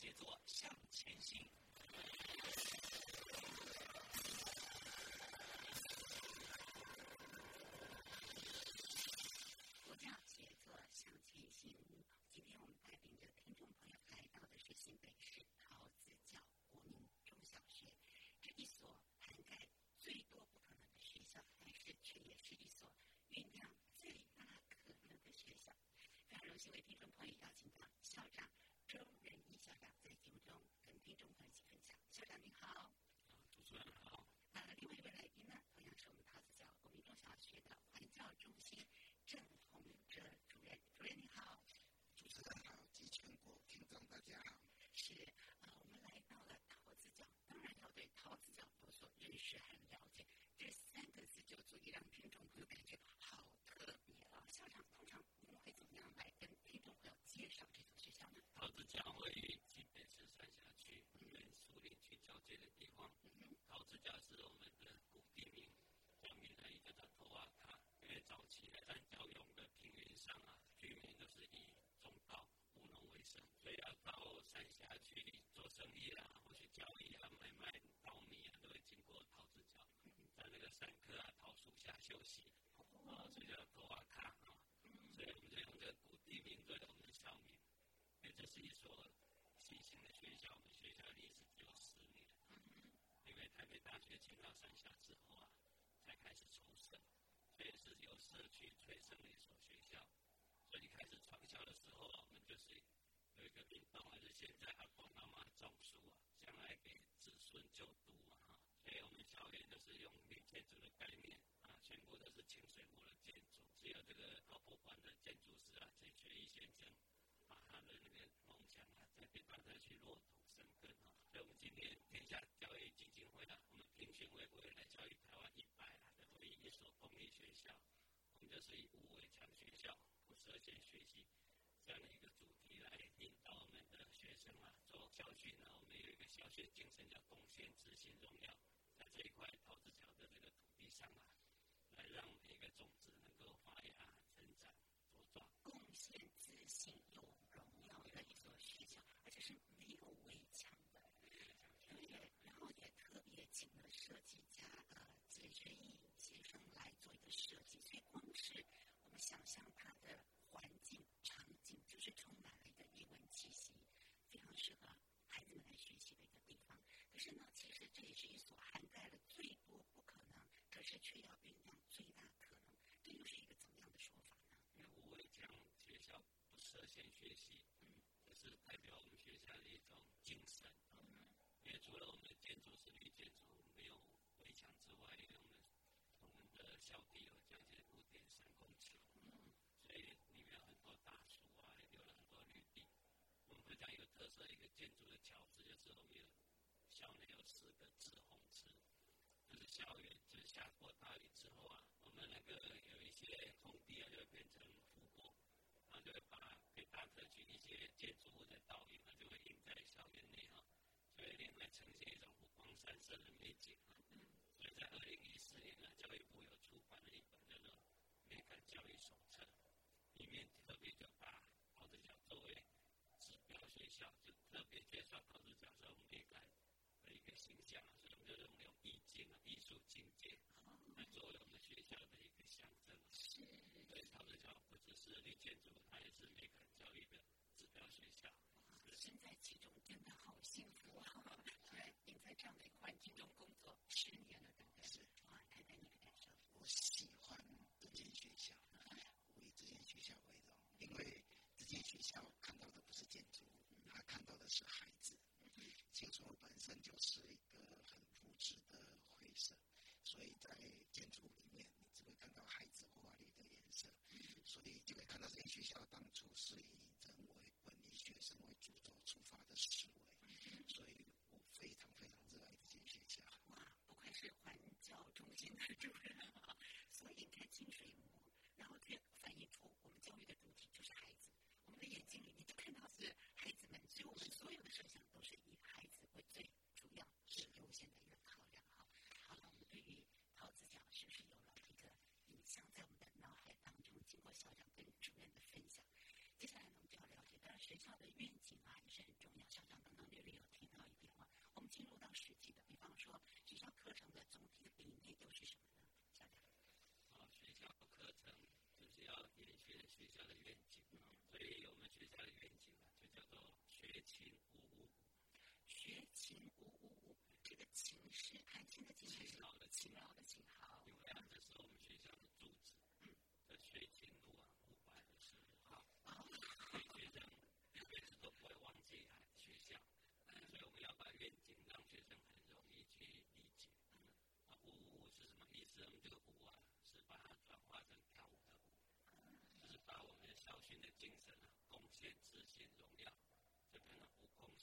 写作向前行。进到三峡之后啊，才开始重生，所以是由社区催生了一所学校，所以开始创校的时候，我们就是有一个领导。就是以无围墙学校不设限学习这样的一个主题来引导我们的学生啊做教学。然后我们有一个小学精神叫贡献、自信、荣耀，在这一块桃子桥的这个土地上啊，来让每一个种子能够发芽、成长、茁壮。贡献、一所涵盖了最多不可能，可是却要酝酿最大可能，这又是一个怎么样的说法呢？因为我们讲学校不设限学习，嗯，这是代表我们学校的一种精神，嗯，因为除了我们的建筑是绿建筑，没有围墙之外，因为我们的我们的校地有将近五点三公顷，嗯，所以里面很多大树啊，留了很多绿地，我们国家一个特色，一个建筑的桥，这就是我们。校内有四个紫红池，就是校园，就是下过大雨之后啊，我们那个有一些空地啊，就会变成湖泊，然后就会把给大特区一些建筑物的倒影啊，就会映在校园内哈、啊，就会另外呈现一种五光山色的美景啊。所以在二零一四年呢、教育部又出版了一本叫做《美感教育手册》，里面特别就把桃子角作为指标学校，就特别介绍桃子角是美感。形象，所以我们就讲有意境啊，艺术境界。我本身就是。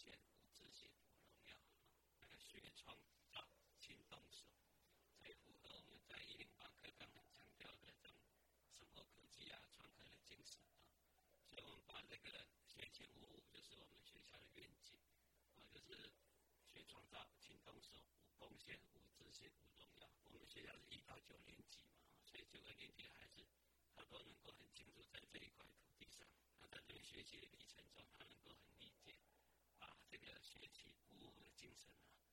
无贡献、无自信、无荣耀。那个学创造、勤动手，才符合我们在一零八课纲很强调的这种生活科技啊、创客的精神啊。所以我们把这个学前五五就是我们学校的愿景。啊，就是学创造、勤动手、无贡献、无自信、无荣耀。我们学校是一到九年级嘛，所以九个年级的孩子，他都能够很清楚在这一块土地上，他在这个学习的历程中，他能够很，学习五五的精神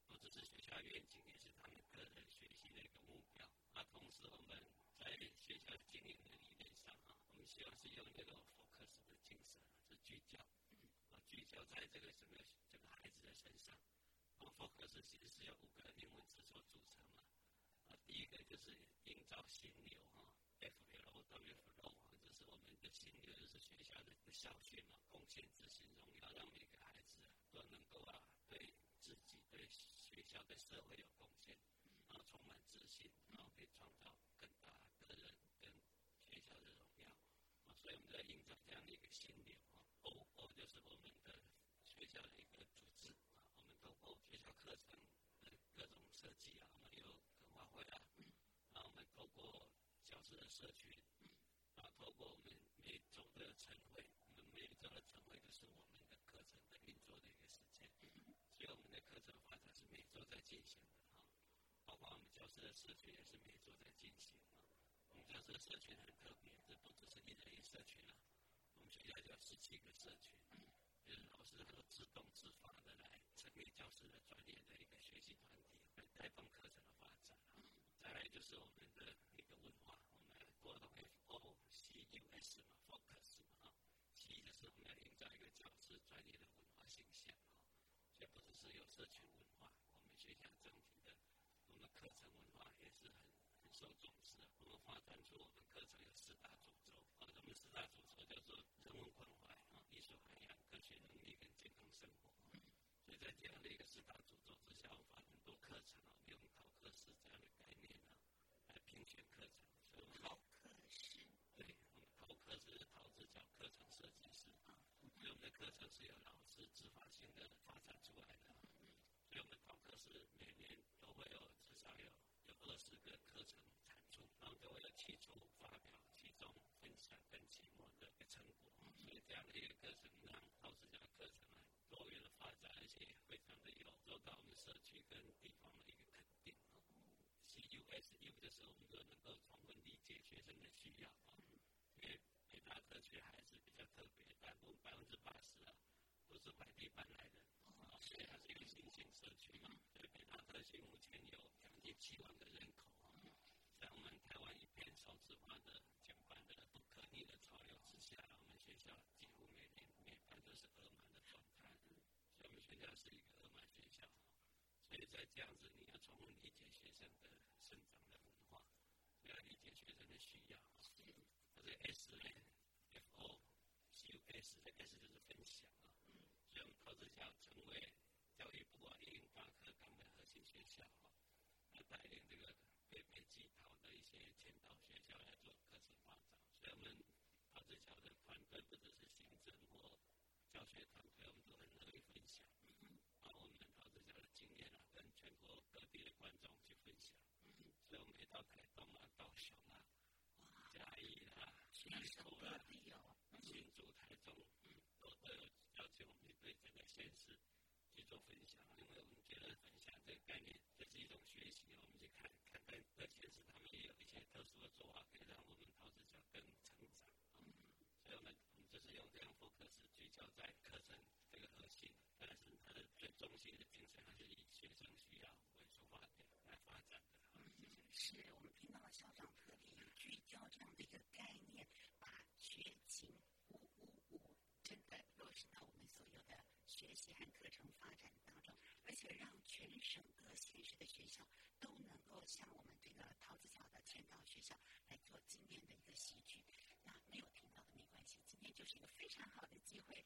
啊，不只是学校愿景，也是他们个人学习的一个目标。啊，同时我们在学校经营的理念上啊，我们希望是用这个 focus 的精神啊，是聚焦。啊聚焦在这个整个这个孩子的身上，啊，focus 其实是由五个英文词所组成嘛，啊，第一个就是营造心流啊，F L O W F L O，这是我们的心流，就是学校的校训嘛，贡献自信荣耀，让每个孩子都能够啊，对自己、对学校、对社会有贡献，然后充满自信，然后可以创造更大个人跟学校的荣耀，啊，所以我们在营造这样的一个心流啊。O O 就是我们的学校的一个组织啊，我们透过学校课程的各种设计啊，我们有文化会啊，啊，我们透过教师的社群，啊，透过我们每周的晨会，我们每周的晨会就是我们的课程的运作的一个时间，所以我们的课程发展是每周在进行的哈，包括我们教师的社群也是每周在进行啊，我们教师的社群很特别，这不只是一人一社群了。我们学校叫十七个社群，就是老师都自动自发的来成立教师的专业的一个学习团体，来带动课程的发展。再来就是我们的一个文化，我们过到 F O C U S 嘛，focus 嘛，啊，C 就是我们要营造一个教师专业的文化形象啊，所以不只是有社群文化，我们学校整体的我们课程文化也是很很受重视。我们发展出我们课程有四大主轴，啊，我们四大主轴叫做人文关怀啊、艺术涵养、科学能力跟健康生活。所以在这样的一个四大主轴之下，我们发很多课程啊，用考课式这样的概念啊，来评选课程。所以我们考课式，对，我们考课是考是叫课程设计师啊，所以我们的课程是由老师自发性的发展出来的。所以我们考课是每年都会有至少有有二十个课程产出，然后都会有期初发表、期中分享跟期末的一个成果。所以这样的一个课程，让老师讲课程啊多元的发展，而且非常的有受到我们社区跟地方的一个肯定啊。C U S U 的时候，我们都能够充分理解学生的需要啊，因为北大特区还是比较特别，大部分百分之八十啊都是外地搬来的啊，所以它是一个新兴社区嘛。所以北大特区目前有将近七万个人口啊，在我们台湾一片少子化的减半的不可逆的潮流之下，我们学校几乎每年每班都是额满的状态，所以我们学校是一个额满学校。所以在这样子，你要充分理解学生的生长的文化，要理解学生的需要。它是 S 呢，F O C U S 的 S 就是分享啊。所以我们投资校成为教育部啊一零八课纲的核心学校啊，来带领这个北北基桃的一些前导学校来做课程发展。所以我们投资校的团队不只是行政或教学团队，我们都很乐意分享。把我们考试校的经验啊，跟全国各地的观众去分享。所以我们也到台东啊、高雄啊、嘉义啦、全省各地有。新竹、台中，都都有邀请我们对这个现实去做分享，因为我们觉得分享这个概念这是一种学习，我们去看看看各县市他们也有一些特殊的做法，可以让我们投资者更成长。所以我们我们就是用这样 focus 聚焦在课程这个核心，但是它的最中心的精神还是以学生需要为出发点来发展的。是我们听到了校长让全省各县市的学校都能够像我们这个桃子桥的千岛学校来做今天的一个喜剧。那没有听到的没关系，今天就是一个非常好的机会。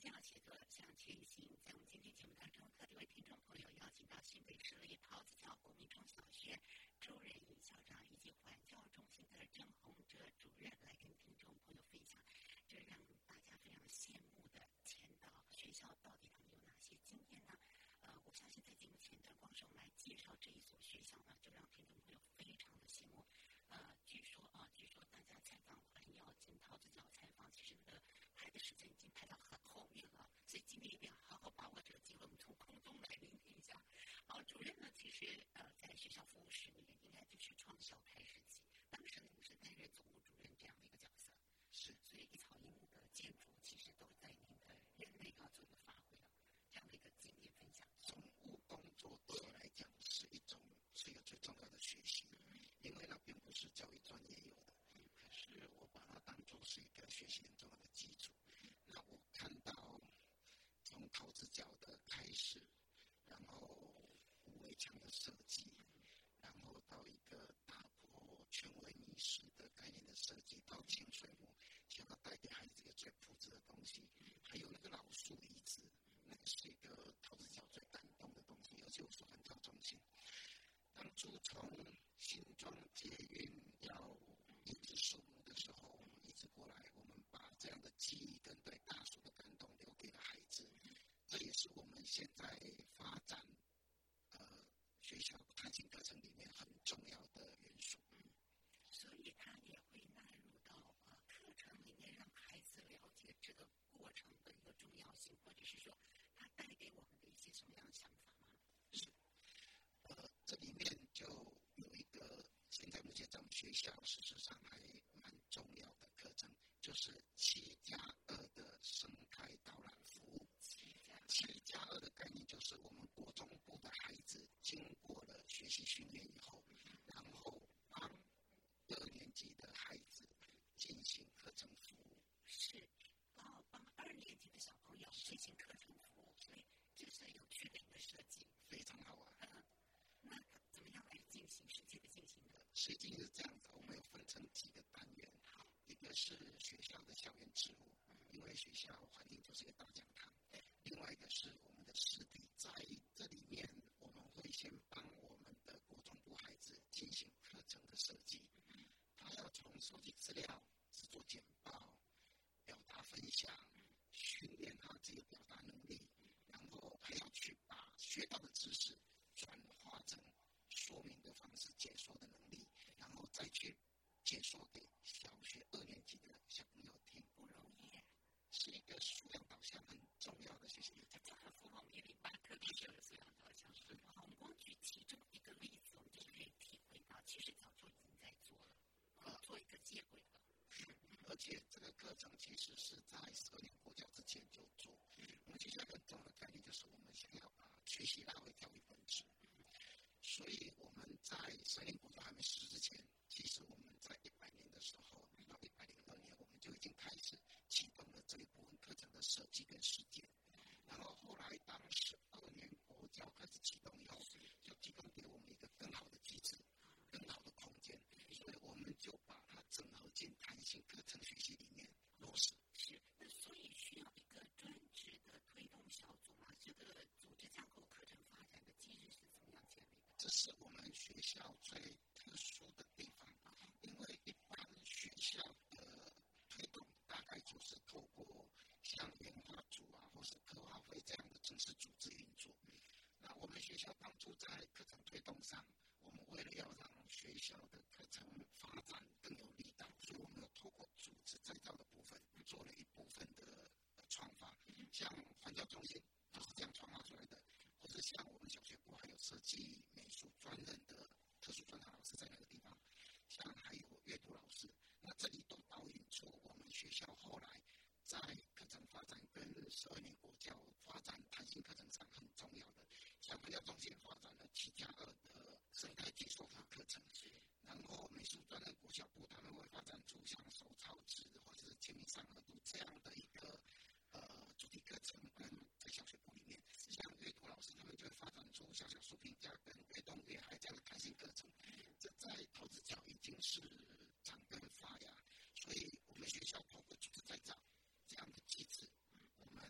家写作向前行，在我们今天节目当中，特地为听众朋友邀请到新北市立陶瓷桥国民中小学周仁宇校长以及环教中心的郑宏哲主任来跟听众朋友分享，这让大家非常羡慕的前导学校到底他们有哪些经验呢？呃，我相信在节目前段，光是我们来介绍这一所学校呢，就让听众朋友非常的羡慕。呃，据说啊，据说大家采访环要进桃子角采访，其实那个排的时间已经排到很后面了，所以今天一定要好好把握这个机会，我们从空中来聆听一下。好，主任呢，其实呃在学校服务十年，应该就是创校开始起，当时您是担任总务主任这样的一个角色，是，所以一草一木的建筑其实都在您的任内要做一个发挥了，这样的一个经验分享。总务工作对我来讲是一种是一个最重要的学习，因为那并不是教育专业有的，可是我把它当做是一个学习很重要的基础。那我看到从桃子角的开始，然后围墙的设计，后到一个打破权威迷失的概念的设计，到清水模，想要带给孩子一个最朴质的东西，还有那个老树遗址，那个是一个桃子角最感动的东西，而且我是环教中心。当初从新庄捷运要移植树木的时候，移植过来，我们把这样的记忆跟对大树的感动留给了孩子，这也是我们现在发展呃学课程里面很重要的元素。所以他也会纳入到呃课程里面，让孩子了解这个过程的一个重要性，或者是说他带给我们的一些什么样的想法吗？呃，这里面就有一个现在目前在我们学校事实上还蛮重要的课程，就是七加二的生态导览服务。七加二的概念就是我们国中部的孩子经过了学习训练以后，然后帮二年级的孩子进行课程服务。是帮帮二年级的小朋友进行课程服务，所以这是有趣的设计。非常好玩。那怎么样来进行实际的进行的？实际是这样的，我们有分成几个单元，一个是学校的校园植物，因为学校环境就是一个大讲堂；另外一个是我们的实地，在这里面我们会先帮我们的国中部孩子进行课程的设计，他要从收集资料、制作简报、表达分享、训练他自己的表达能力，然后还要去把学到的知识转化成说明的方式、解说的能力，然后再去解说给小学二年级的小朋友听，不容易，是一个素养导向很重要的学习历程。这很符合我们一零八课程的素养导向。是好，我们光举其中一个例子，我们就可以体会到，其实早就已经在做了，呃，做一个接轨了。而且这个课程其实是在十二年国教之前就做。我们学校很重要的概念就是我们想要把学习拉回教育本质。所以我们在十二年国教还没实施之前，其实我们在一百年的时候到一百零二年，我们就已经开始启动了这一部分课程的设计跟实践。然后后来当十二年国教开始启动以后，就提供给我们一个更好的机制、更好的空间，所以我们就把它整合进弹性课程学习里面落实。是，那所以需要一个专职的推动小组嘛？这个组织架构、课程发展的机制是怎么样建立的？这是我们学校最特殊的地方，因为一般学校的推动大概就是透过像研发组啊，或是科化会这样的正式组织运作。那我们学校当初在课程推动上，我们为了要让学校的课程发展更有力道，所以我们要透过组织再造的部分，做了一部分的创发，像环教中心就是这样创发出来的。或者像我们小学部还有设计美术专任的特殊专长老师在那个地方，像还有阅读老师，那这里都导引出我们学校后来在课程发展跟十二年国教发展弹性课程上很重要的，像环教中心发展了七加二的生态解说法课程，然后美术专任小部他们会发展出像手抄纸或者是签名上河图这样的一个呃主题课程，跟在小学部里面，像阅读老师他们就会发展出小小书评家跟阅动阅海这样的弹性课程，这在桃子角已经是长根发芽，所以我们学校透过组织再造这样的机制，我们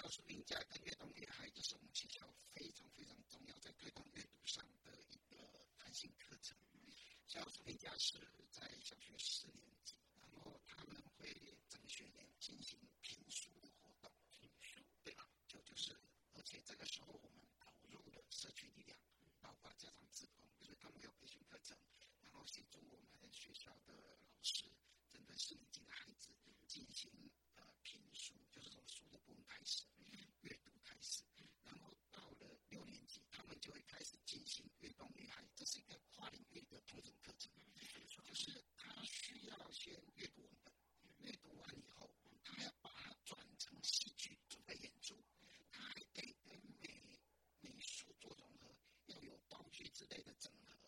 小书评家跟阅读也还就是我们学校非常非常重要在推动阅读上的一个弹性课程。小书评家是在小学四年级，然后他们会整学年进行评书的活动。评书，对吧？就就是，而且这个时候我们投入了社区力量，包括家长自工，就是他们有培训课程，然后协助我们学校的老师针对四年级的孩子进行。开始阅读开始，然后到了六年级，他们就会开始进行阅读女孩，这是一个跨领域的同整课程。就是他需要先阅读文本，阅读完以后，他还要把它转成戏剧准备演出，他还得跟美美术做融合，要有道具之类的整合，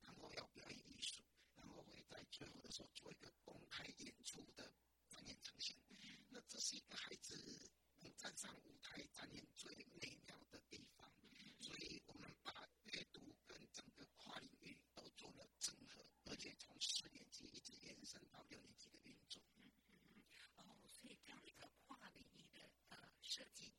然后要表演艺术，然后会在最后的时候做一个公开演出的展演呈现。那这是一个孩子。站上舞台展演最美妙的地方，所以我们把阅读跟整个跨领域都做了整合，而且从四年级一直延伸到六年级的运作。嗯嗯嗯。哦，所以这样的一个跨领域的呃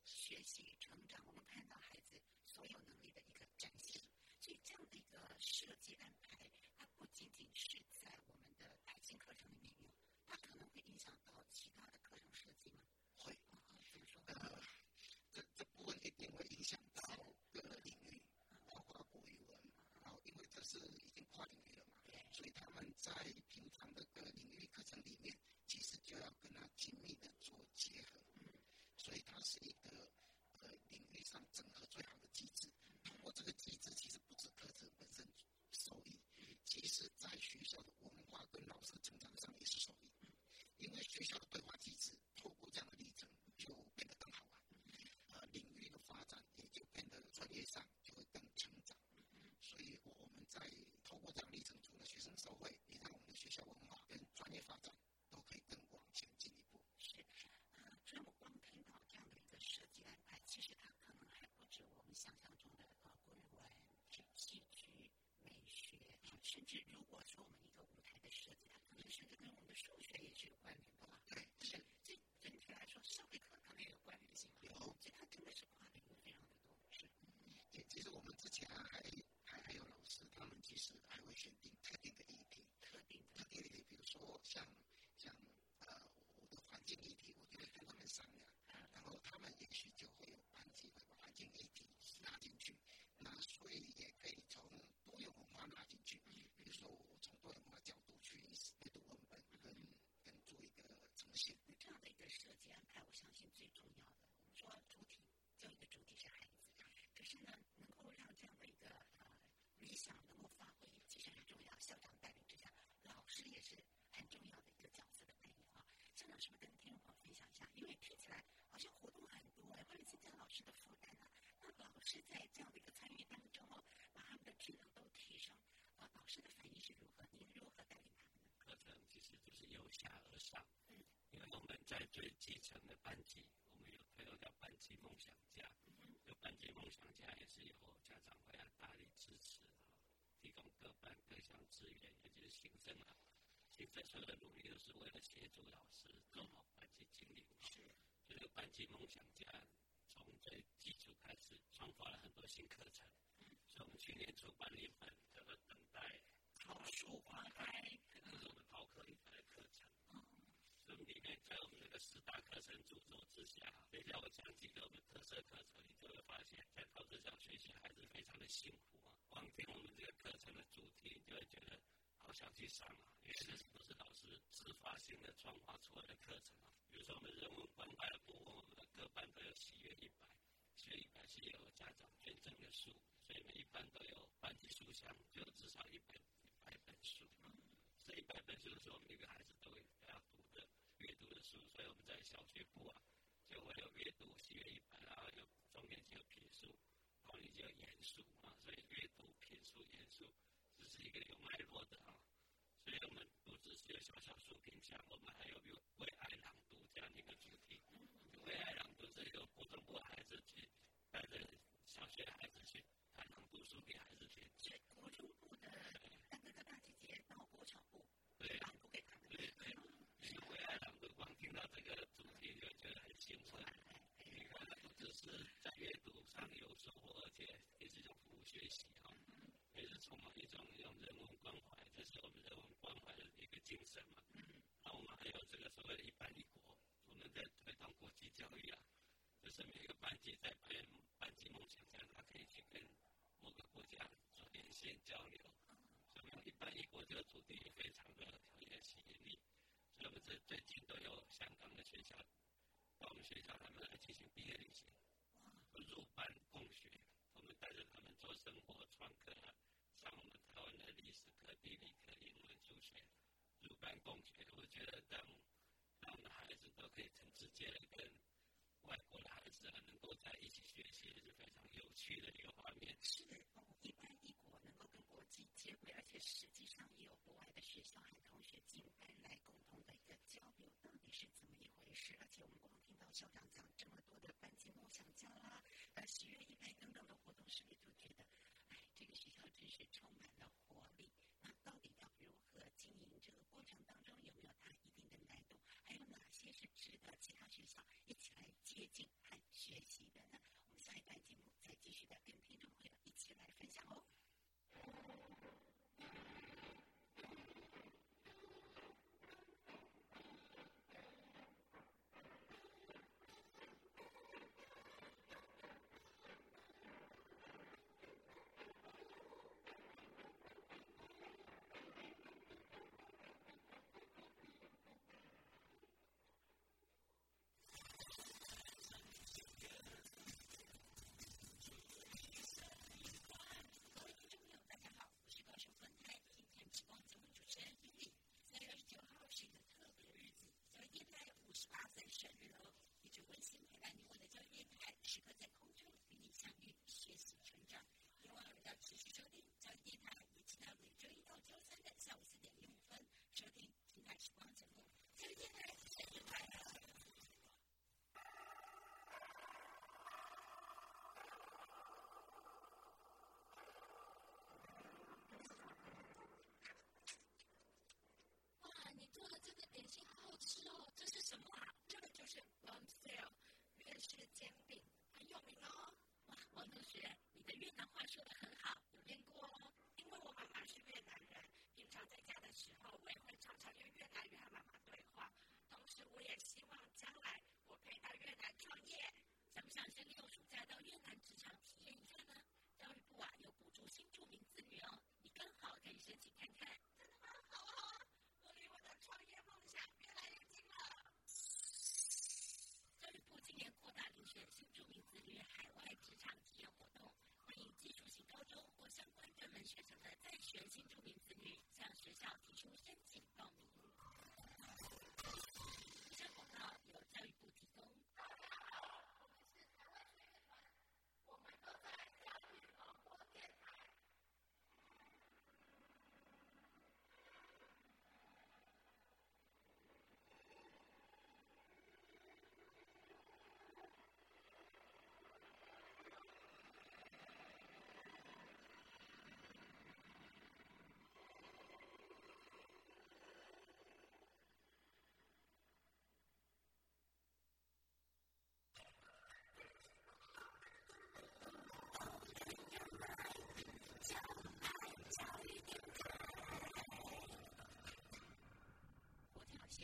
Yeah. 的负担啊。那老师在这样的一个参与当中哦，把他们的质量都提升，啊，老师的反应是如何？您如何带领他们呢？课程其实就是由下而上。因为我们在最基层的班级，我们有推动叫班级梦想家，有班级梦想家也是由家长会啊大力支持啊，提供各班各项资源，也就是行政啊，行政所有的努力都是为了协助老师做好班级经营。是，这个班级梦想家从最基础开始创发了很多新课程，所以我们去年出版了一本叫做《等待桃树花开》，这是我们桃科一派的课程。里面在我们这个四大课程主轴之下，等一下我讲几个我们特色课程，你就会发现，在桃子上学习还是非常的辛苦啊。光听我们这个课程的主题，你就会觉得好想去上啊，因为这都是老师自发性的创发出来的课程啊。比如说我们人文关怀的部分，我们的各班都有喜悦，是有家长捐赠的书，所以每一班都有班级书箱，就至少一百一百本书。这一百本书是我们每个孩子都会要读的。阅读的书，所以我们在小学部啊，就会有阅读喜悦一百，然后有中年级有品书，高年级有严肃啊，所以阅读、品书、严肃，这是一个有脉络的啊。所以我们不只是有小小书评奖，我们还有有为爱朗读这样的一个主题。为爱朗读是由国中部孩子去孩子小学孩子去，还能读书给孩子去。是国中部的那个到国部，对，给他们。对对，学会爱朗读，光听到这个主题就觉得很兴奋。你看，不只是在阅读上有收获，而且也是一种服务学习哈，也是充满一种一种人文关怀，这是我们人文关怀的一个精神嘛。那我们还有这个所谓的一般一国，我们在推动国际教育啊。就是每个班级在班班级梦想家，他可以去跟某个国家做连线交流。所以一般一国这个主题也非常的有吸引力。所以我们这最近都有香港的学校到我们学校，他们来进行毕业旅行，入班共学。我们带着他们做生活创客，上我们台湾的历史课、地理课、英文、数学，入班共学。我觉得让让我们的孩子都可以很直接的跟外国的孩子能够在一起学习，是非常有趣的一个画面。是，一班一国能够跟国际接轨，而且实际上也有国外的学校和同学进班来共同的一个交流，到底是怎么一回事？而且我们光听到校长讲这么多的班级梦想家啦，呃，喜悦一班等等的。是不是就觉得，哎，这个学校真是充满了活力？那到底要如何经营？这个过程当中有没有它一定的难度？还有哪些是值得其他学校一起来接近和学习的呢？我们下一段节目再继续的跟听众朋友一起来分享哦。同学，你的越南话说的很好，有练过哦。因为我妈妈是越南人，平常在家的时候，我学校的在学新住民子女向学校提出申请。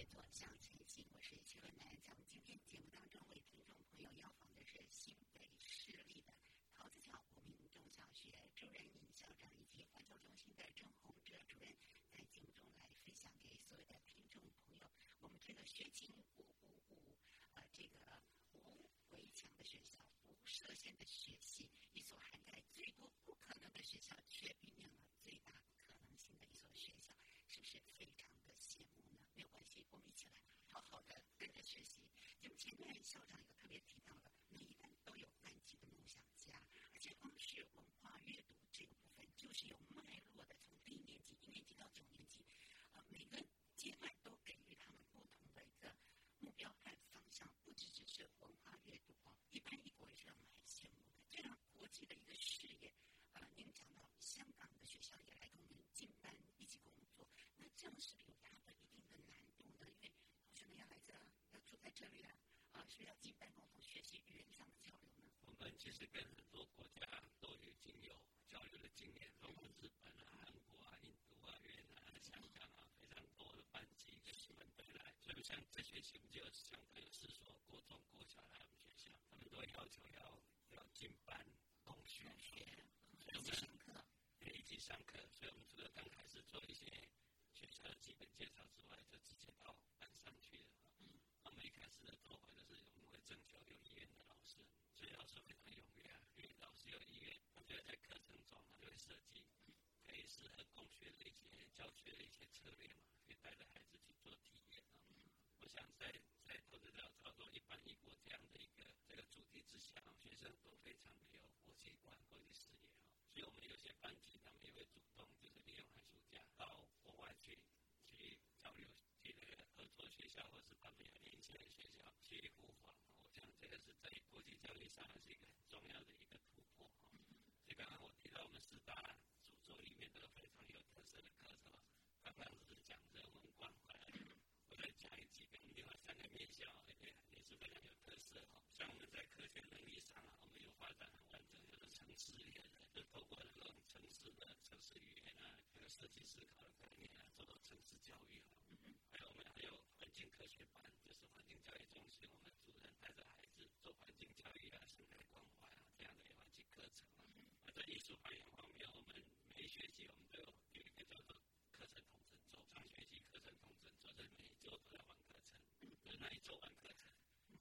作向前行。我是齐文南，在我们今天节目当中为听众朋友要访的是新北市立的桃子桥国民中小学主任尹校长以及环球中心的郑宏哲主任，在节目中来分享给所有的听众朋友。我们这个学琴五五五，呃，这个无围墙的学校，不设限的学习，一所涵盖最多不可能的学校，却酝酿了最大可能性的一所学校，是不是非我们一起来好好的跟着学习。就前面校长有特别提到的，每一班都有班级的梦想家，而且光是文化阅读这个部分，就是有脉络的，从低年级一年级到九年级，呃，每个阶段。是文化阅读啊，一般一国也是让我们很羡慕的。这样国际的一个视野，呃，您讲到香港的学校也来跟我们进班一起工作，那这样是不是有它的一定的难度呢？因为同学们要来这，要住在这里啊，啊，是要进班共同学习语言上的交流呢？我们其实跟很多国家都已经有交流的经验，包括日本啊、韩国啊、印度啊、越南啊、香港啊，非常多的班级跟你们回来。所以像这学期我们就相对有四所国中、国小来我们学校，他们都要求要要进班共学，一起上课，一起上课。所以我们除了刚开始做一些学校的基本介绍之外，就直接到班上去了。我们一开始的做法就是我们会征求有意愿的老师，所以老师非常踊跃啊，因为老师有意愿，他就会在课程中他就会设计可以适合共学的一些教学的一些策略嘛，可以带着孩子去做体验啊。我想在在投资者操作一般一国这样的一个这个主题之下，学生都非常的有国际观、国际视野啊。所以我们有些班级他们也会主动就是利用寒暑假到国外去去交流，去那个合作学校或是他们有年轻的学校去互访。我想这个是在国际教育上是一个很重要的一个突破啊。所以刚刚我提到我们四大著作里面都有非常这个课程，刚刚只是讲人文关怀，我再讲一几个另外三个面向，也也是非常有特色哈。像我们在科学能力上啊，我们有发展很完整，就是城市猎人，就透过这种城市的城市语言啊，这个设计思考的概念啊，做到城市教育啊。还有我们还有环境科学班，就是环境教育中心，我们主任带着孩子做环境教育啊、生态关怀啊这样的环境课程啊。而在艺术表演方面，我们每学期我们都有有一个叫做课程统整周，上学期课程统整周，就是每一周都在玩课程，就是那一周完课程。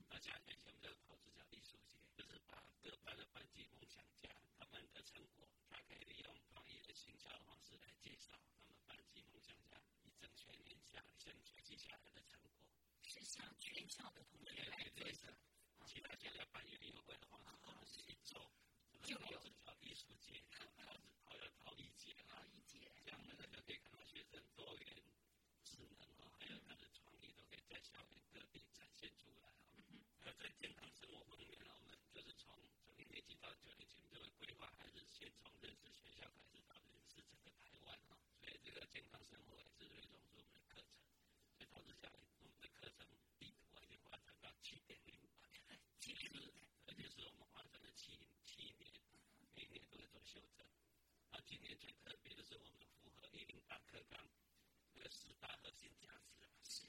那下学期我们就跑这叫艺术节，就是把各班的班级梦想家他们的成果，他可以利用创意的行销的方式来介绍他们班级梦想家一整学年下整学期下来的成果。是向全校的同学来介绍。其他现在办园游会的话，可能是一周，就有叫艺术节，陶陶要陶艺节啊，一节，这样呢就可以看到学生多元智能啊，还有他的创意都可以在校园各地展现出来啊。那在健康生活方面呢，我们就是从从一年级到九年级，这个规划还是先从认识学校开始，到认识整个台湾啊。所以这个健康生活也是最重视我们的课程。所以导致下来，我们的课程地图已经发展到七点零版，其实而且是我们发展了七七年，每年都会做修正。啊，今年最特别的是我们符合一零八课纲那个十大核心价值啊，是，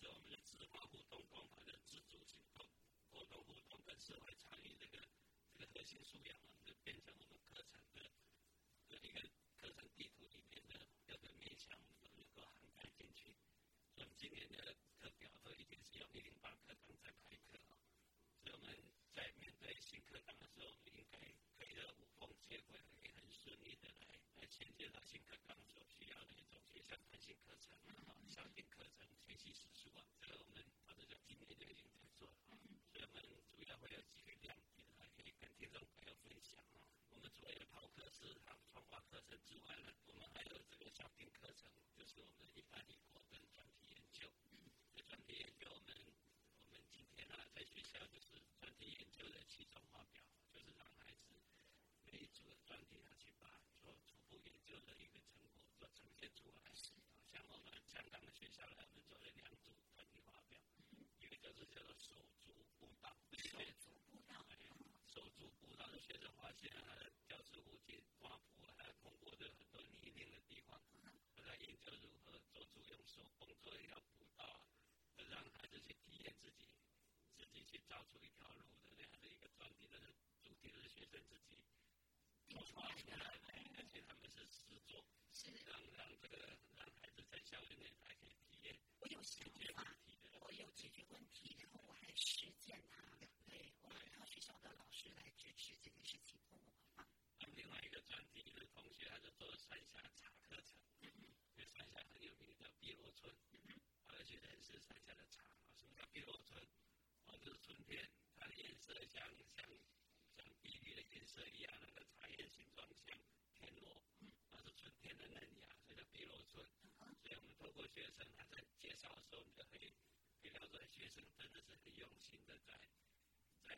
就是我们的自发互动、广泛的自主性、沟沟通互动跟社会参与这个这个核心素养啊，就变成我们课程的的一个课程地图里面的各个面向都能够涵盖进去。我们今年的课表都已经是用一零八课纲在开课啊，所以我们在面对新课堂的时候，我们应该可以的无缝接轨，可以很顺利的来来衔接到新课纲小弹性课程啊、校定课程、学习时数啊，这个我们把这个今年就已经在做了，所以我们主要会有几个亮点来可以跟听众朋友分享啊。我们除了有跑课时还有创化课程之外呢，我们还有这个校定课程，就是我们一般国跟专题研究。这专题研究我们我们今天呢在学校就是专题研究的期中发表，就是让孩子每一组的专题他去把做初步研究的一个成果做呈现出来。像我们香港的学校呢，我们做了两组专题发表，一个就是叫做手足步道，手足步道，手足步道的学生发现他的教室附近花圃还有通过的很多泥泞的地方，我在研究如何做出用手工做一条步道，让孩子去体验自己自己去造出一条路的那样的一个专题的主题是学生自己画出来的，而且他们是实做，是让让这个让孩子在校园内还可以体验我有想法，我有解决问题，然后我还实践它。师来支持这件事情，那么另外一个专题的同学，他是做三峡茶课程，因为三峡很有名叫碧螺春，他要去认识三峡的茶，什么叫碧螺春？哦，就是春天，它的颜色像像像碧绿的颜色一样，那个茶叶形状像田螺，那是春天的嫩芽，所以叫碧螺春。所以我们透过学生他在介绍的时候，你就可以可以了解学生真的是很用心的在在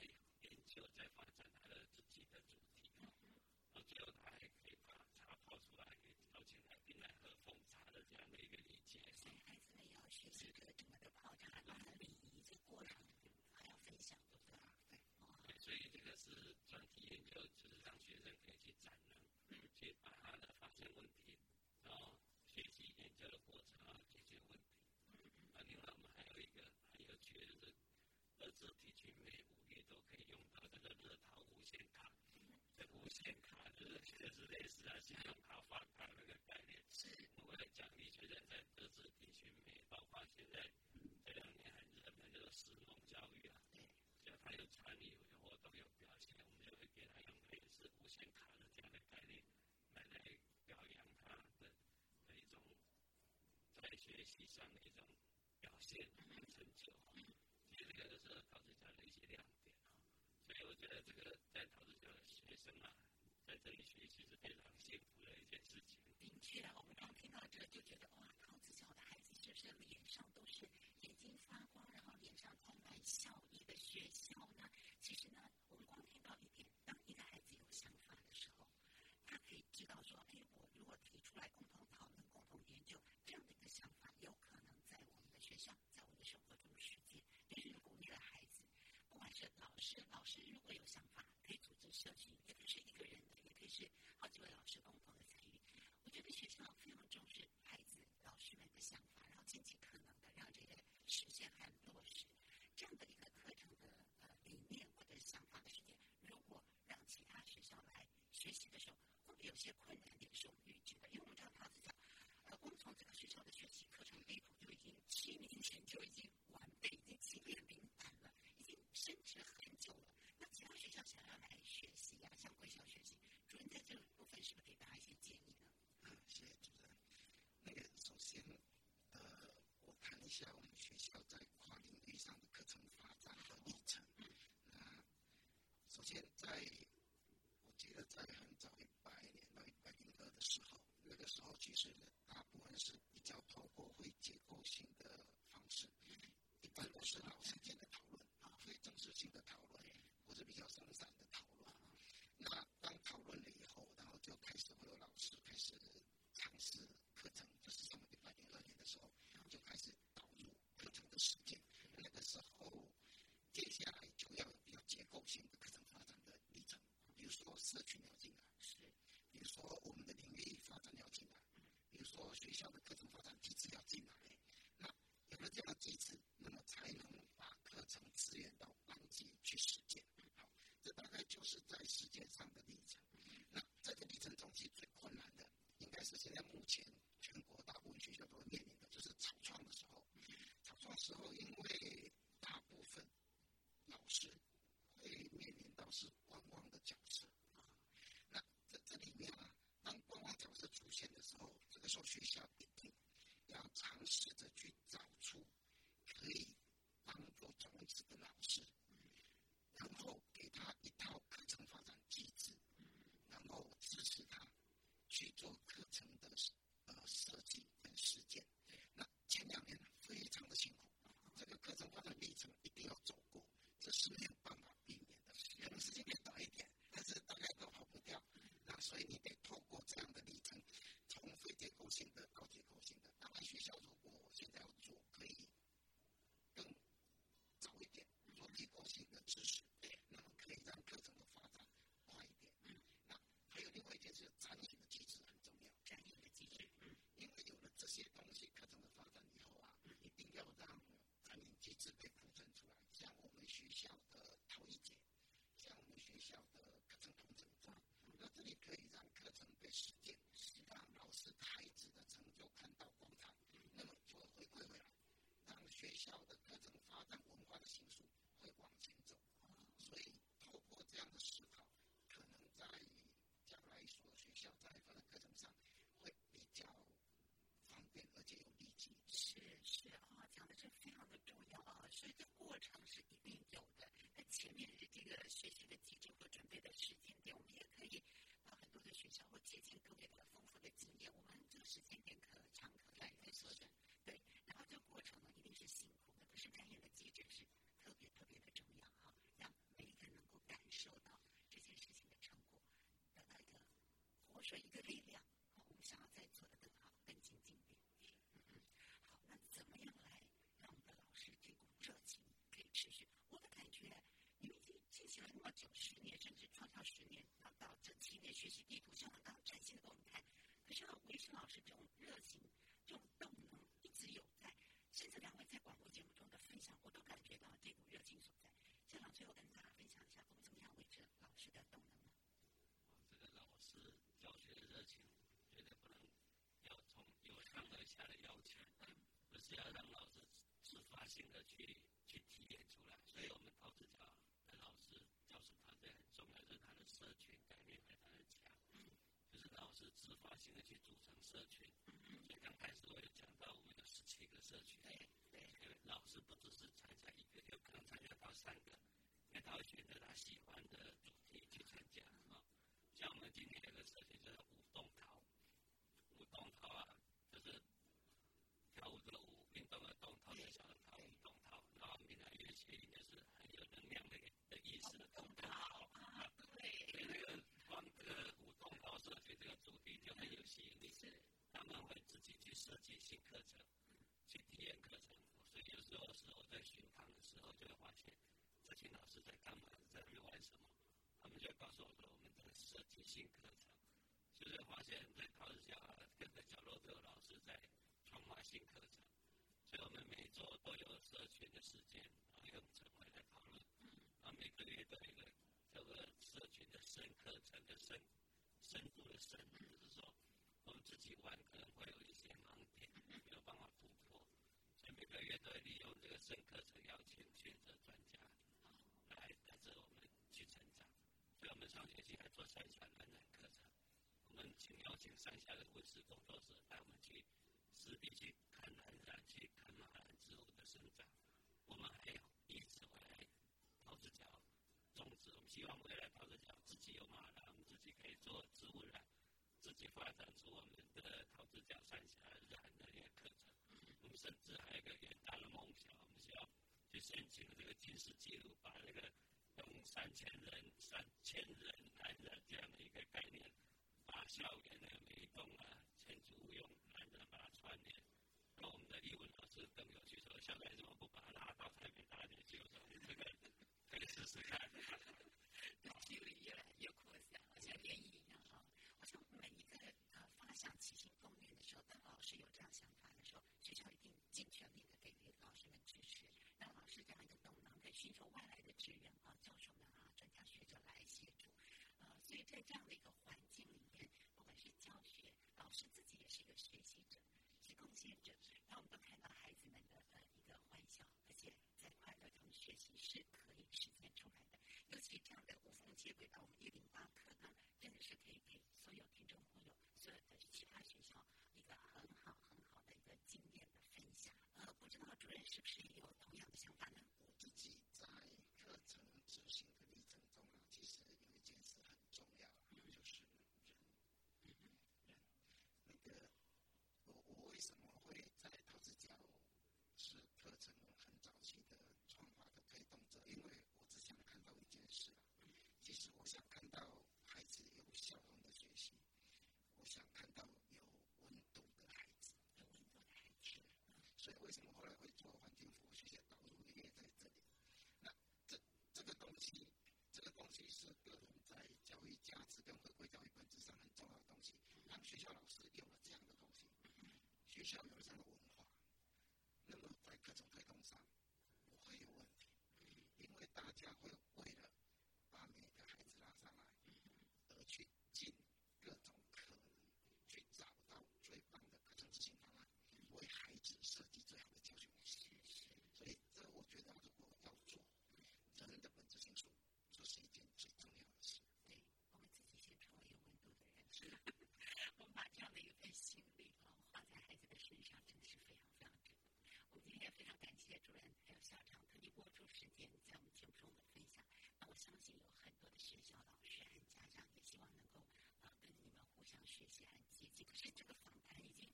洲地区每五月都可以用到这个乐淘无线卡。这无线卡就是确实类似啊，信用卡发卡那个概念。是。我们奖励学在在各自地区每，包括现在这两年很热门的石农教育啊，只要他有参与有活动有表现，我们就会给他用类似无线卡的这样的概念来来表扬他的的一种在学习上的一种表现成就。这个就是陶子家的一些亮点啊，所以我觉得这个在陶子家的学生啊，在这里学习是非常幸福的一件事情。的确啊，我们刚听到这就觉得哇，陶子教的孩子是不是脸上都是眼睛发光，然后脸上充满笑意的学校呢？其实呢，我们光听到一点，当一个孩子有想法的时候，他可以知道说，哎，我如果提出来共同讨论、共同研究这样的一个想法，有可能在我们的学校，在我们的生活中实践。这是鼓励了孩子，不管是老师，老师如果有想法，可以组织社群，也可以是一个人的，也可以是好几位老师共同的参与。我觉得学校非常重视孩子、老师们的想法，然后尽尽可能的让这个实现和落实这样的一个课程的呃理念或者想法的时间。如果让其他学校来学习的时候，会不会有些困难？也是我们预知的，因为我们知道他是讲，呃，光从这个学校的学习课程内容就已经七年前就已经完备，已经经验零散了，已经升值很久了。那其他学校想要来学习呀、向贵校学习，主任在这部分是不是给大家一些建议呢？啊，谢谢主任。那个首先，呃，我谈一下我们学校在跨领域上的课程发展的历程。那首先在，我记得在很早一百年到一百零二的时候，那个时候其实大部分是比较透过会结构性的方式，一般都是老师间的讨论啊，非正式性的讨论，或者比较松散的讨论。那当讨论了以后，然后就开始会有老师开始尝试课程，就是从一百零二年的时候就开始导入课程的实践。那个时候，接下来就要有比较结构性的课程发展的历程，比如说社群要进来，是，比如说我们的领域发展要进来，比如说学校的课程发展机制要进来。那有了这样的机制，那么才能把课程资源到班级去实践。好，这大概就是在实践上的历程。那在这历程中，其实最困难的，应该是现在目前全国大部分学校都会面临的，就是草创的时候。草创时候，因为大部分老师会面临到是观望的角色啊。那在这里面啊，当观望角色出现的时候，这个时候学校一定要尝试着去找出可以当做种子的老师，然后给他一套课程发展机制，然后支持他去做课程的呃设计跟实践。那前两年非常的辛苦，这个课程发展历程一定要走过，这是没有办法避免的。可能时间变短一点，但是大概都跑不掉。那所以你得透过这样的历程，从非结构性的到结构性的。当然，学校如果现在要做，可以更早一点做结构性的知识，那么可以让课程的发展快一点。那还有另外一件事，展演的机制很重要。展演的机制，因为有了这些东西，课程的发展以后啊，一定要让展演机制被铺陈出来。像我们学校的陶艺节，像我们学校的课程统整章，那这里可以让课程被实践，让老师孩子的成就看到光彩，那么就会回馈回来，让学校的课程发展文化的形塑会往前走。所以透过这样的思考，可能在将来所有学校在发展课程上会比较方便，而且有利基。是是啊，讲的这非常的重要啊，所以这过程是一定有的。那前面的这个学习的机制和准备的时间点，我们也可以到很多的学校或借鉴各位的丰富的经验。我们这个时间点可长可短可以缩短，对。然后这个过程呢，一定是辛苦的，可是展演的机制是特别特别的重要哈，让每一个人能够感受到这件事情的成果，得到一个说一个力量。我们想要在做的更好、更精进一点。嗯嗯，好，那怎么样来让我们的老师这股热情可以持续？我的感觉，你们已经进行了那么久，十年甚至创造十年，到这七年学习地图，像我刚展现的给我们看，可是呢，维生老师这种热情、这种动能一直有在，甚至两位在广播节目中的分享，我都感觉到这股热情所在。校长最后跟大家分享一下，我们怎么样维持老师的动能呢？这个提炼出来。所以我们陶子角的老师教授团队很重要，就是他的社群概念非常的强，就是老师自发性的去组成社群。所以刚开始我有讲到，我们有十七个社群，对对，老师不只是参加一个，有可能参加到三个，因为他会选择他喜欢的主题去参加啊。像我们今天有个社群叫舞动陶，舞动陶啊，就是跳舞的舞，运动的动，陶冶小的陶，舞动陶。然后闽南语的谐音就是很有能量的的意思，动陶啊，对。所以那个光这个舞动陶社群这个主题就很有吸引力，是他们会自己去设计新课程，去体验课程。所以有时候是我在巡堂的时候，就会发现这群老师在干嘛，在那边玩什么。他们就告诉我说，我们在新课程。就是发现，在陶子角各个角落都有老师在创发新课程。所以我们每周都有社群的时间，然后用晨会来讨论。然后每个月都有一个叫做社群的深课程的深深度的深，就是说我们自己玩可能会有一些盲点，没有办法突破。所以每个月都会利用这个深课程邀请选择专家来带着我们去成长。所以我上学期还做三峡蓝染课程，我们请邀请三峡的文史工作者带我们去实地去看蓝染，去看马兰植物的生长。我们还有一直回来桃子角种植，我们希望未来桃子角自己有马兰，我们自己可以做植物染，自己发展出我们的桃子角三峡染的一个课程。我们甚至还有一个远大的梦想，我们需要去申请这个金氏纪录，把那个用三千人、三千人男人这样的一个概念，把校园的每一栋啊建筑物用男人把它串联。那我们的语文老师更有趣，说校园怎么不把它拉到台北大学去？我说这个可以试试看。距离越来越扩散，而且涟漪一样哈。我想每一个呃发想起心动念的时候，当老师有这样想法的时候，学校一定尽全力的给予老师们支持，让老师这样一个动能可以寻求外来的支援啊，教授们啊，专家学者来协助。呃，所以在这样的一个环境里面，不管是教学，老师自己也是一个学习者，是贡献者。那我们都看到孩子们的呃一个欢笑，而且在快乐中学习是可以实现出来的。尤其这样的无缝接轨到我们一零八课呢，真的是可以给所有听众朋友、所有的其他学校一个很好很好的一个经验的分享。呃，不知道主任是不是也有同样的想法呢？我自己在课程执行的历程中啊，其实有一件事很重要，就是人。人，那个我我为什么会在陶子角是课程很早期的创发的推动者？因为我只想看到一件事啊，其实我想看到孩子有笑容的学习，我想看到有温度的孩子，有温度的孩子。所以为什么后来会做环境服务学习导入也在这里？那这这个东西，这个东西是个人在教育价值跟回归教育本质上很重要的东西。让学校老师有了这样的东西，学校有了这样的文化，那么在课程推动上不会有问题，因为大家会为了把每个孩子拉上来，而去尽各种可能，去找到最棒的课程执行方案，为孩子设计最好的教学模式。所以，这我觉得如果要做人的本质性素，这是一件最重要的事。对，我们自己先成为有温度的人，是。我们把这样的一份心力啊花在孩子的身上，真的是非常非常值得。我们今天也非常感谢主任还有校长特地播出时间在我们节目中的分享。那我相信有很多的学校老师和家长也希望能够呃跟你们互相学习和接近。可是这个访谈已经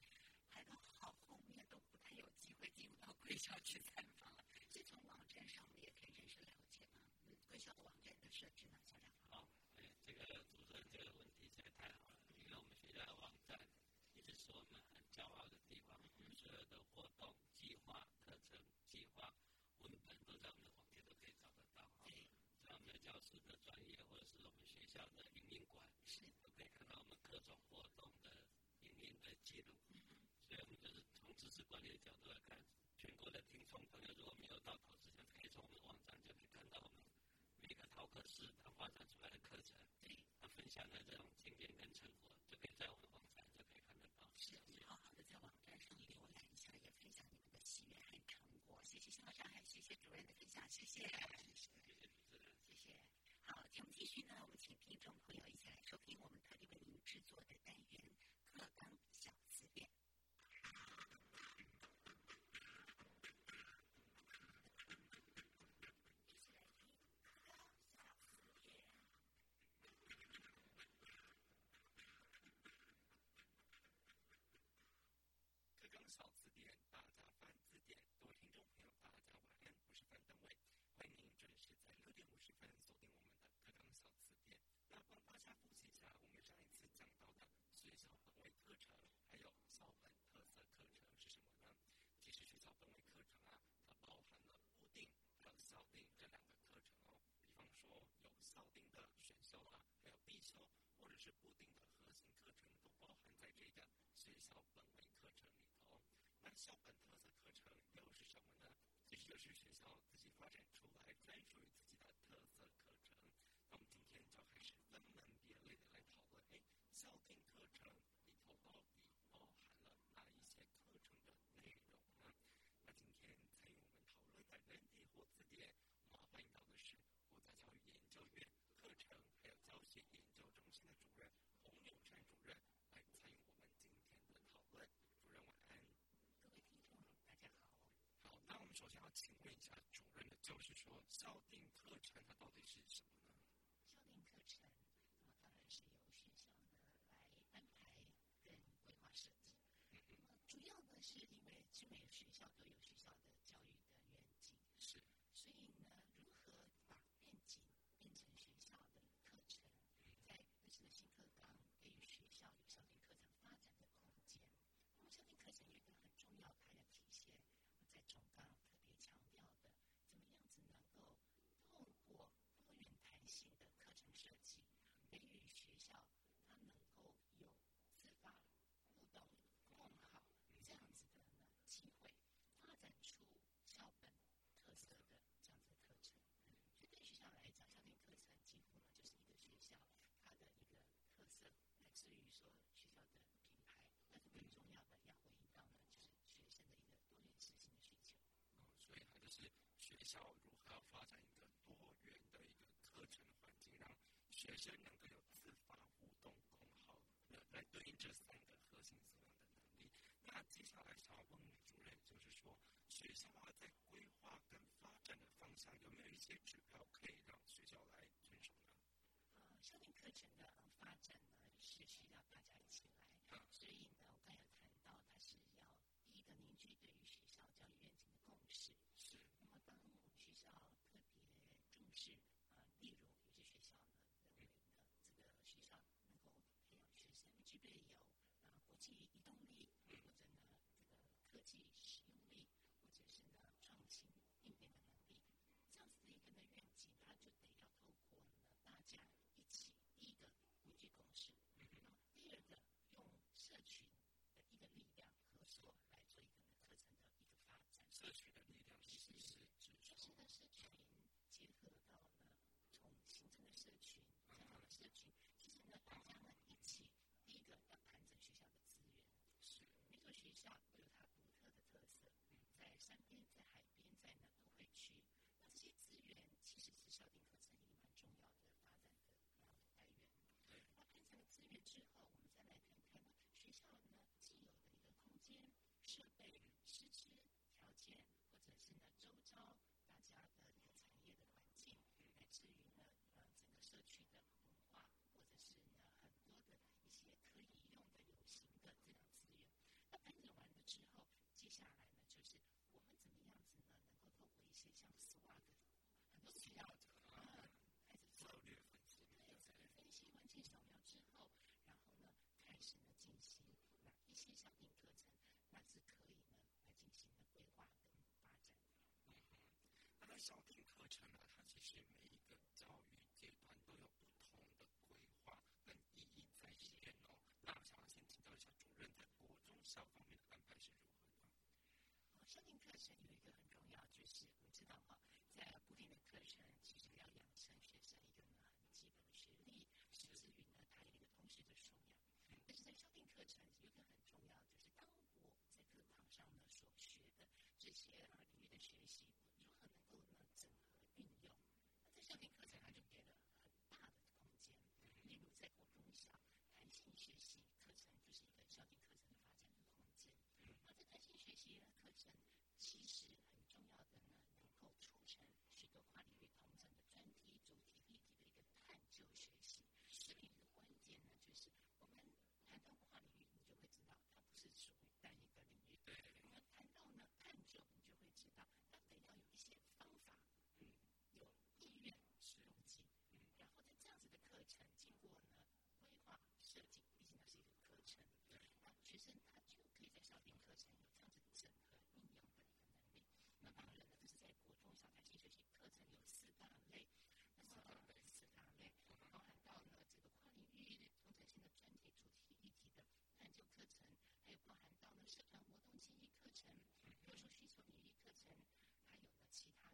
排到好后面，都不太有机会进入到贵校去采访了。所以从网站上我们也可以认识了解嘛。嗯，贵校的网站的设置呢，校长。好，哎，这个主持人这个问题实在太好了，因为我们学校的网站一直是我们很骄傲的地方，我们所有的活动计划、课程计划、文本都在我们的网页都可以找得到。对，在我们的教师的专业或者是我们学校的营运馆，是都可以看到我们各种活动的营运的记录。所以我们就是从管理的角度来看，全国的听众朋友如果没有到陶之前，可以从我们的网站就可以看到我们每个陶课室它发展出来的课程，对，它分享的这种经验跟成果，就可以在我们网站就可以看得到。是，你好好的在网站上浏览一下，也分享你们的喜悦和成果。谢谢校长，还谢谢。主任的分享，谢谢，谢谢主持人。谢谢。好，节目继续呢，我们请听众朋友一起来收听我们特地为您制作的单元《课纲小词典》。一起来听《课纲小词典》。课纲小词典，大家翻字典。各位听众朋友，大家晚安，我是范登伟，欢迎您准时在六点五十分锁定我们的课纲小词典。那帮大家复习一下我们上一次讲到的学校本位课程，还有校本特色课程是什么呢？其实学校本位课程啊，它包含了固定还有校定这两个课程哦。比方说有校定的选修啊，还有必修，或者是固定的核心课程，都包含在这个学校本位课程里头。那校本特色课程又是什么呢？其实就是学校自己发展出来专属于自己的特色课程。那我们今天就开始分门别类的来讨论，哎，校定课程里头到底包含了哪一些课程的内容呢？那今天参与我们讨论的人体活字典，我们欢迎到的是国家教育研究院课程还有教学研究中心的主任洪永山主任来参与我们今天的讨论。主任晚安。各位听众，大家好。好，那我们首先要请问一下主任的，就是说校定课程它到底是什么呢？校定课程，那么当然是由学校呢来安排跟规划设计。那么主要呢是因为是每个学校都有学校的教育的愿景，是所以呢，如何把愿景变成学校的课程，在日式的新课纲给予学校有校定课程发展的空间。那么校定课程有一个很重要，它要体现在总纲特别强调的，怎么样子能够透过多元弹性的课程设计，给予学校它能够有自发互动、共好这样子的呢机会，发展出校本特色的这样子的课程。所以对学校来讲，校定课程几乎呢就是一个学校它的一个特色，乃至于说学校的品牌。但是更重要的要回应到呢，就是学生的一个多元实性的需求。哦，所以它就是学校如何要发展一个多元的一个课程环境，让学生能够有自发互动、共好，的，来对应这三个核心素养的能力。那接下来想要问李主任，就是说学校啊在规划跟发展的方向有没有一些指标可以让学校来遵守呢？呃，校定课程的呃发展呢，是需要大家一起来。所以呢，我刚才有谈到，它是要第一个凝聚对于学校教育愿景的共识。是那么，当我们学校特别重视呃，例如有些学校呢认为呢，这个学校能够培养学生具备有呃国际移动力，或者呢这个科技使用力，或者是呢创新应变的能力，这样子的一个呢愿景，它就得要透过呢大家一起，第一个凝聚共识，那么第二个用社群的一个力量合作来做一个呢课程的一个发展。社群的力量其实是指就是呢，社群结合到呢，从行政的社群这样的社群，其实呢，大家呢一起，第一个要盘整学校的资源，是每所学校都有它独特的特色，在山边、在海边、在呢都会区，那这些资源其实是校定课程一个蛮重要的发展的呃来源。对那盘整了资源之后，我们再来看看呢，学校呢既有的一个空间、设备、师资条件，或者是呢周遭大家的一个产业的环境，乃至于呢呃整个社区的文化，或者是呢很多的一些可以用的有形的这样资源。那盘整完了之后，接下来呢就是我们怎么样子呢，能够透过一些像 SWOT 很多资料啊，开始策略分析。对，策略分析、环境扫描之后，然后呢，开始呢进行哪一些校定课程，那是可以呢来进行的规划跟发展。那在校定课程呢，它其实每一个教育阶段都有不同的规划跟意义在里面哦。那我想要先请教一下主任，在国中小方面的安排是如何的？哦，校定课程有一个很重要，就是课程有一个很重要，就是当我在课堂上呢所学的这些啊领域的学习，如何能够呢整合运用？那在校庭课程它就给了很大的空间，例如在国中小弹性学习课程就是一个校庭课程的发展的空间。那这弹性学习的课程其实很重要的呢，能够促成。整合应用的一个能力。那盲人呢，就是在国中小白新学习课程有四大类，那四大类四大类包含到了这个跨领域同等性的专题主题议题的探究课程，还有包含到了社团活动建议课程、特殊需求领域课程，还有呢其他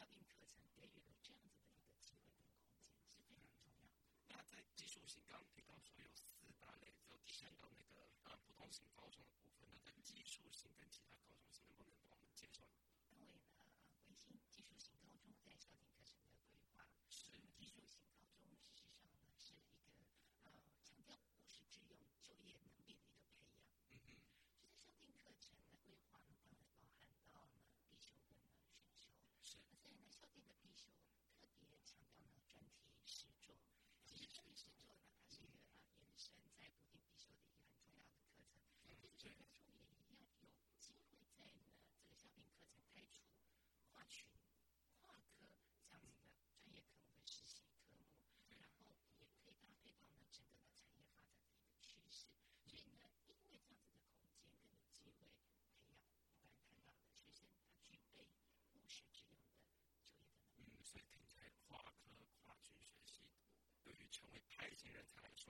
校定课程给予了这样子的一个机会跟空间，是非常重要。那在基础型，刚提到说有四大类，就提升到那个呃普通型高中的部分。那在基础性跟其他高中性，能不能帮我们介绍一下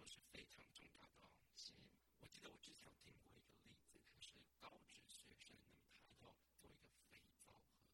说是非常重要的哦。是，我记得我之前听过一个例子，他是高职学生，那么他要做一个肥皂盒哦。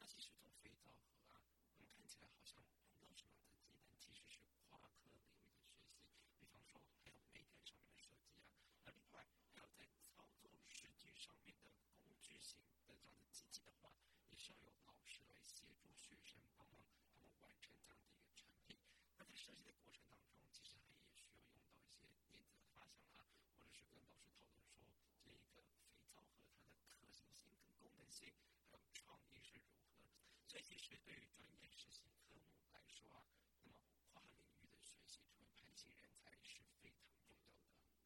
那其实做肥皂盒啊，我们看起来好像用到什么的技能，其实是跨科领域的学习。比方说，还有媒体上面的设计啊，那另外还有在操作实际上面的工具型的这样的机器的话，也是要有老师来协助学生帮忙他们完成这样的一个产品。那在设计的过程当中，其实还也需要用到一些电子的发想啊，或者是跟老师讨论说这一个肥皂盒它的可行性跟功能性，还有创意是如何。所以其实对于专业实习科目来说啊，那么跨领域的学习成为派遣人才是非常重要的。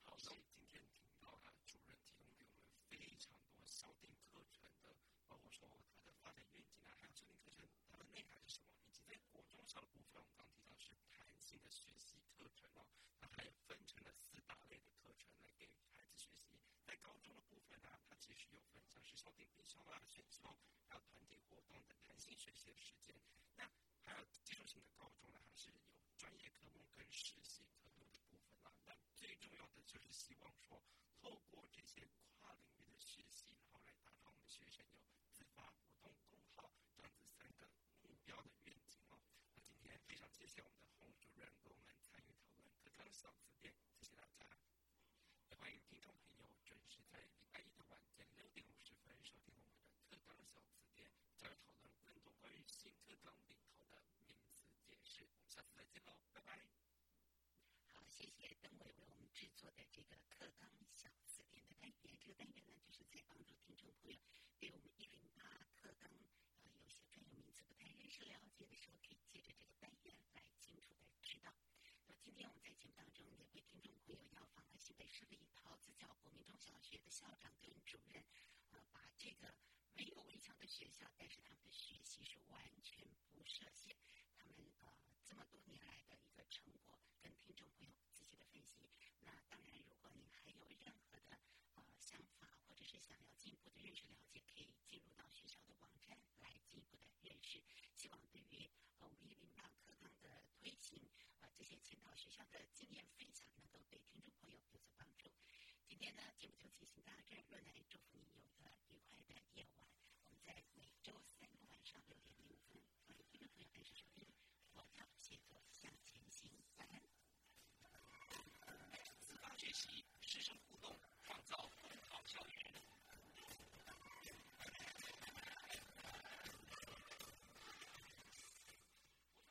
好，所以今天听到啊，主任提供给我们非常多校定课程的，包括说它的发展愿景啊，还有校定课程它的内涵是什么，以及在国中上的部分，我们刚提到是弹性的学习课程哦，它还有分成了四大类的课程来给孩子学习。在高中的部分啊，它其实有分像是校定必修啊、选修，还有团体活动的弹性学习的时间。那还有技术性的高中呢，还是有专业科目跟实习科目的部分啊。那最重要的就是希望说，透过这些跨领域的学习，然后来达到我们学生有自发、活动、共好这样子三个目标的愿景哦。那今天非常谢谢我们的洪主任跟我们参与讨论课纲小词典，谢谢大家。也欢迎听众朋友准时在礼拜一的晚间六点五十分收听我们的课纲小词典，加入讨论更多关于新课纲里头的名词解下次再见喽，拜拜。好，谢谢邓伟为我们制作的这个课纲小词典的单元。这个单元呢，就是在帮助听众朋友对我们一零八课纲呃有些专有名词不太认识了解的时候，可以借着这个单元来清楚的知道。那么今天我们在节目当中也为听众朋友要访了新北市立桃子角国民中小学的校长跟主任，呃，把这个没有围墙的学校，但是他们的学习是完全不设限。成果跟听众朋友仔细的分析。那当然，如果您还有任何的呃想法，或者是想要进一步的认识了解，可以进入到学校的网站来进一步的认识。希望对于呃五一零八课堂的推行，呃这些请到学校的经验分享，能够对听众朋友有所帮助。今天呢，节目就进行到这儿，若来中。